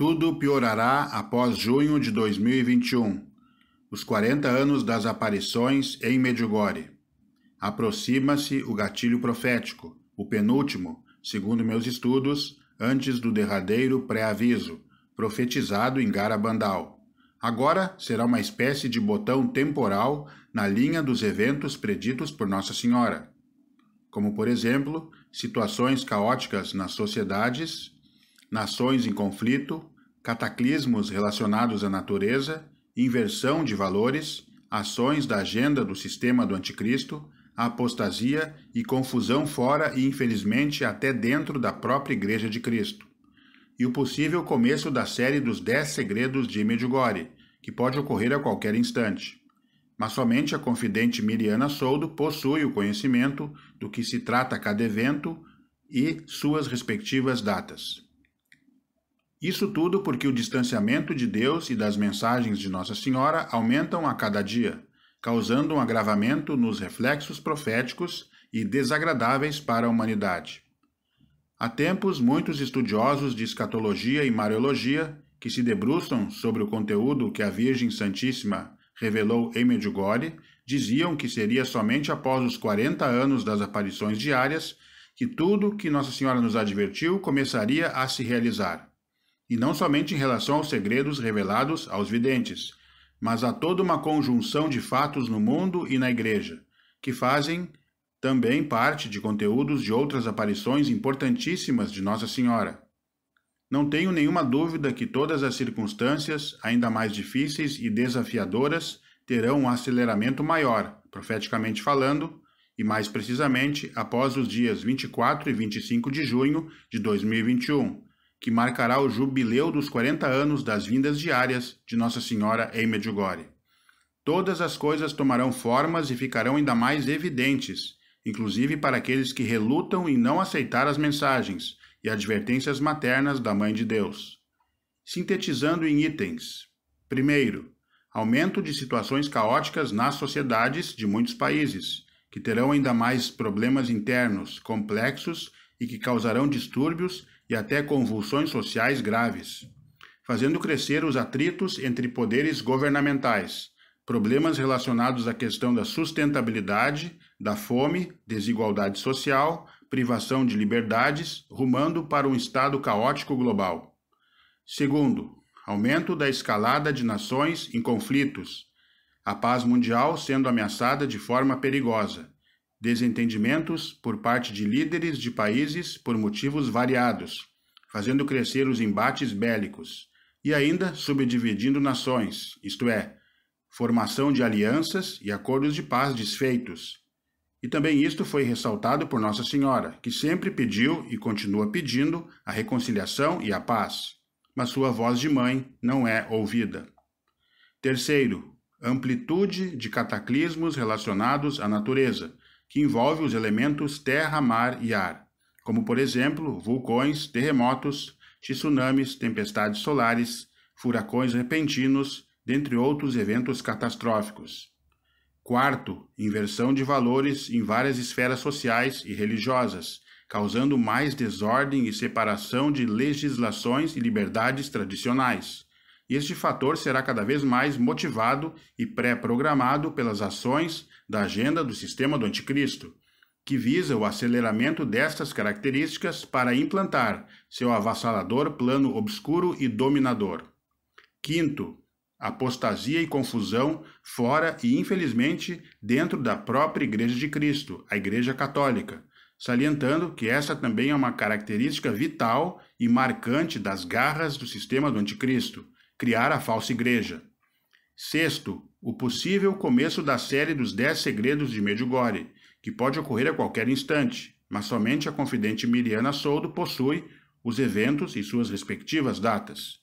Tudo piorará após junho de 2021, os 40 anos das aparições em Medjugorje. Aproxima-se o gatilho profético, o penúltimo, segundo meus estudos, antes do derradeiro pré-aviso, profetizado em Garabandal. Agora será uma espécie de botão temporal na linha dos eventos preditos por Nossa Senhora, como, por exemplo, situações caóticas nas sociedades, nações em conflito, cataclismos relacionados à natureza, inversão de valores, ações da agenda do sistema do anticristo, apostasia e confusão fora e, infelizmente, até dentro da própria Igreja de Cristo. E o possível começo da série dos Dez Segredos de Medjugorje, que pode ocorrer a qualquer instante. Mas somente a confidente Miriana Soldo possui o conhecimento do que se trata cada evento e suas respectivas datas. Isso tudo porque o distanciamento de Deus e das mensagens de Nossa Senhora aumentam a cada dia, causando um agravamento nos reflexos proféticos e desagradáveis para a humanidade. Há tempos, muitos estudiosos de escatologia e mariologia que se debruçam sobre o conteúdo que a Virgem Santíssima revelou em Medjugorje diziam que seria somente após os 40 anos das aparições diárias que tudo que Nossa Senhora nos advertiu começaria a se realizar e não somente em relação aos segredos revelados aos videntes, mas a toda uma conjunção de fatos no mundo e na Igreja, que fazem também parte de conteúdos de outras aparições importantíssimas de Nossa Senhora. Não tenho nenhuma dúvida que todas as circunstâncias, ainda mais difíceis e desafiadoras, terão um aceleramento maior, profeticamente falando, e mais precisamente após os dias 24 e 25 de junho de 2021, que marcará o jubileu dos 40 anos das vindas diárias de Nossa Senhora em Medjugorje. Todas as coisas tomarão formas e ficarão ainda mais evidentes, inclusive para aqueles que relutam em não aceitar as mensagens e advertências maternas da Mãe de Deus. Sintetizando em itens: primeiro, aumento de situações caóticas nas sociedades de muitos países, que terão ainda mais problemas internos complexos e que causarão distúrbios e até convulsões sociais graves, fazendo crescer os atritos entre poderes governamentais, problemas relacionados à questão da sustentabilidade, da fome, desigualdade social, privação de liberdades, rumando para um estado caótico global. Segundo, aumento da escalada de nações em conflitos, a paz mundial sendo ameaçada de forma perigosa, desentendimentos por parte de líderes de países por motivos variados, fazendo crescer os embates bélicos, e ainda subdividindo nações, isto é, formação de alianças e acordos de paz desfeitos. E também isto foi ressaltado por Nossa Senhora, que sempre pediu e continua pedindo a reconciliação e a paz, mas sua voz de mãe não é ouvida. Terceiro, amplitude de cataclismos relacionados à natureza, que envolve os elementos terra, mar e ar, como por exemplo vulcões, terremotos, tsunamis, tempestades solares, furacões repentinos, dentre outros eventos catastróficos. Quarto, inversão de valores em várias esferas sociais e religiosas, causando mais desordem e separação de legislações e liberdades tradicionais. Este fator será cada vez mais motivado e pré-programado pelas ações da agenda do sistema do Anticristo, que visa o aceleramento destas características para implantar seu avassalador plano obscuro e dominador. Quinto, apostasia e confusão fora e, infelizmente, dentro da própria Igreja de Cristo, a Igreja Católica, salientando que essa também é uma característica vital e marcante das garras do sistema do Anticristo, criar a falsa igreja. Sexto, o possível começo da série dos Dez Segredos de Medjugorje, que pode ocorrer a qualquer instante, mas somente a confidente Miriana Soldo possui os eventos e suas respectivas datas.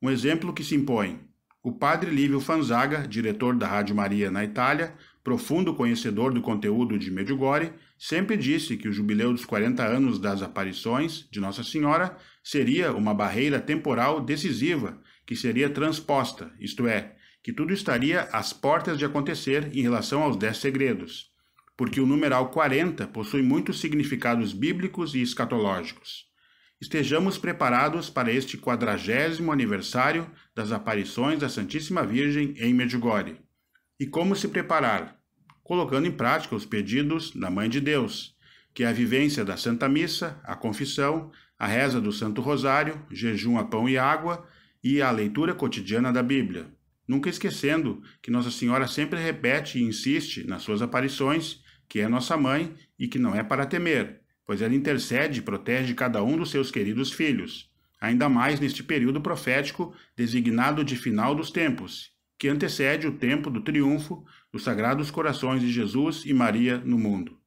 Um exemplo que se impõe. O padre Lívio Fanzaga, diretor da Rádio Maria na Itália, profundo conhecedor do conteúdo de Medjugorje, sempre disse que o jubileu dos 40 anos das aparições de Nossa Senhora seria uma barreira temporal decisiva que seria transposta, isto é, que tudo estaria às portas de acontecer em relação aos dez segredos, porque o numeral 40 possui muitos significados bíblicos e escatológicos. estejamos preparados para este quadragésimo aniversário das aparições da Santíssima Virgem em Medjugorje. E como se preparar? Colocando em prática os pedidos da Mãe de Deus, que é a vivência da Santa Missa, a confissão, a reza do Santo Rosário, jejum a pão e água e a leitura cotidiana da Bíblia. Nunca esquecendo que Nossa Senhora sempre repete e insiste nas suas aparições que é nossa mãe e que não é para temer, pois ela intercede e protege cada um dos seus queridos filhos, ainda mais neste período profético designado de final dos tempos, que antecede o tempo do triunfo dos sagrados corações de Jesus e Maria no mundo.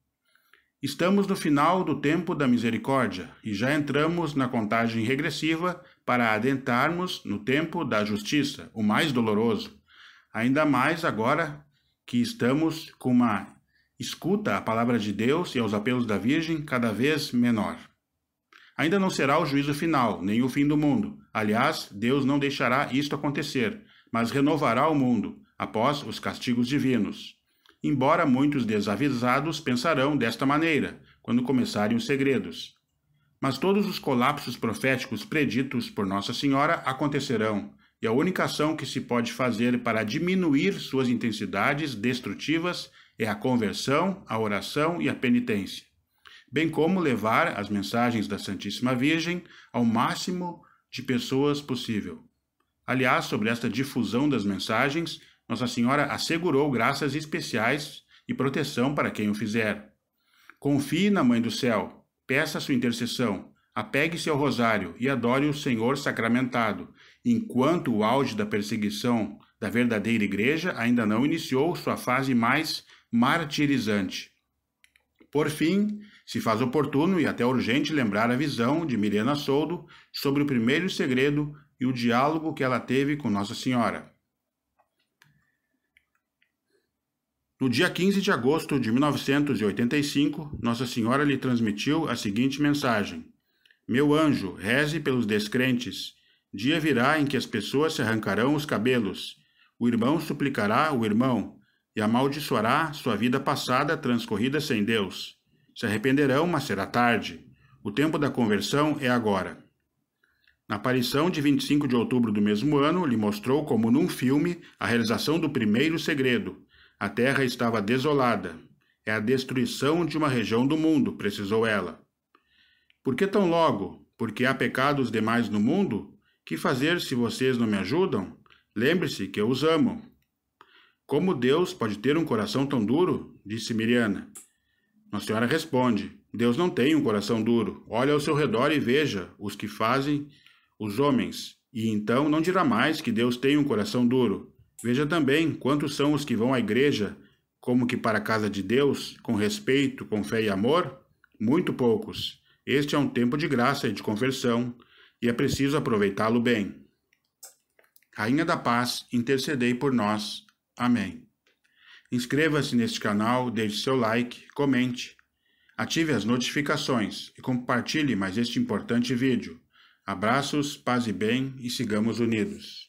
Estamos no final do tempo da misericórdia e já entramos na contagem regressiva para adentrarmos no tempo da justiça, o mais doloroso. Ainda mais agora que estamos com uma escuta a palavra de Deus e aos apelos da Virgem cada vez menor. Ainda não será o juízo final, nem o fim do mundo. Aliás, Deus não deixará isto acontecer, mas renovará o mundo após os castigos divinos embora muitos desavisados pensarão desta maneira quando começarem os segredos. Mas todos os colapsos proféticos preditos por Nossa Senhora acontecerão, e a única ação que se pode fazer para diminuir suas intensidades destrutivas é a conversão, a oração e a penitência, bem como levar as mensagens da Santíssima Virgem ao máximo de pessoas possível. Aliás, sobre esta difusão das mensagens, nossa Senhora assegurou graças especiais e proteção para quem o fizer. Confie na Mãe do Céu, peça sua intercessão, apegue-se ao rosário e adore o Senhor sacramentado, enquanto o auge da perseguição da verdadeira igreja ainda não iniciou sua fase mais martirizante. Por fim, se faz oportuno e até urgente lembrar a visão de Mirena Soldo sobre o primeiro segredo e o diálogo que ela teve com Nossa Senhora. No dia 15 de agosto de 1985, Nossa Senhora lhe transmitiu a seguinte mensagem: Meu anjo, reze pelos descrentes. Dia virá em que as pessoas se arrancarão os cabelos. O irmão suplicará o irmão e amaldiçoará sua vida passada transcorrida sem Deus. Se arrependerão, mas será tarde. O tempo da conversão é agora. Na aparição de 25 de outubro do mesmo ano, lhe mostrou como num filme a realização do primeiro segredo a terra estava desolada. É a destruição de uma região do mundo, precisou ela. Por que tão logo? Porque há pecados demais no mundo? Que fazer se vocês não me ajudam? Lembre-se que eu os amo. Como Deus pode ter um coração tão duro? disse Miriana. Nossa Senhora responde: Deus não tem um coração duro. Olhe ao seu redor e veja os que fazem os homens. E então não dirá mais que Deus tem um coração duro. Veja também quantos são os que vão à igreja como que para a casa de Deus, com respeito, com fé e amor? Muito poucos. Este é um tempo de graça e de conversão, e é preciso aproveitá-lo bem. Rainha da Paz, intercedei por nós. Amém. Inscreva-se neste canal, deixe seu like, comente, ative as notificações e compartilhe mais este importante vídeo. Abraços, paz e bem e sigamos unidos.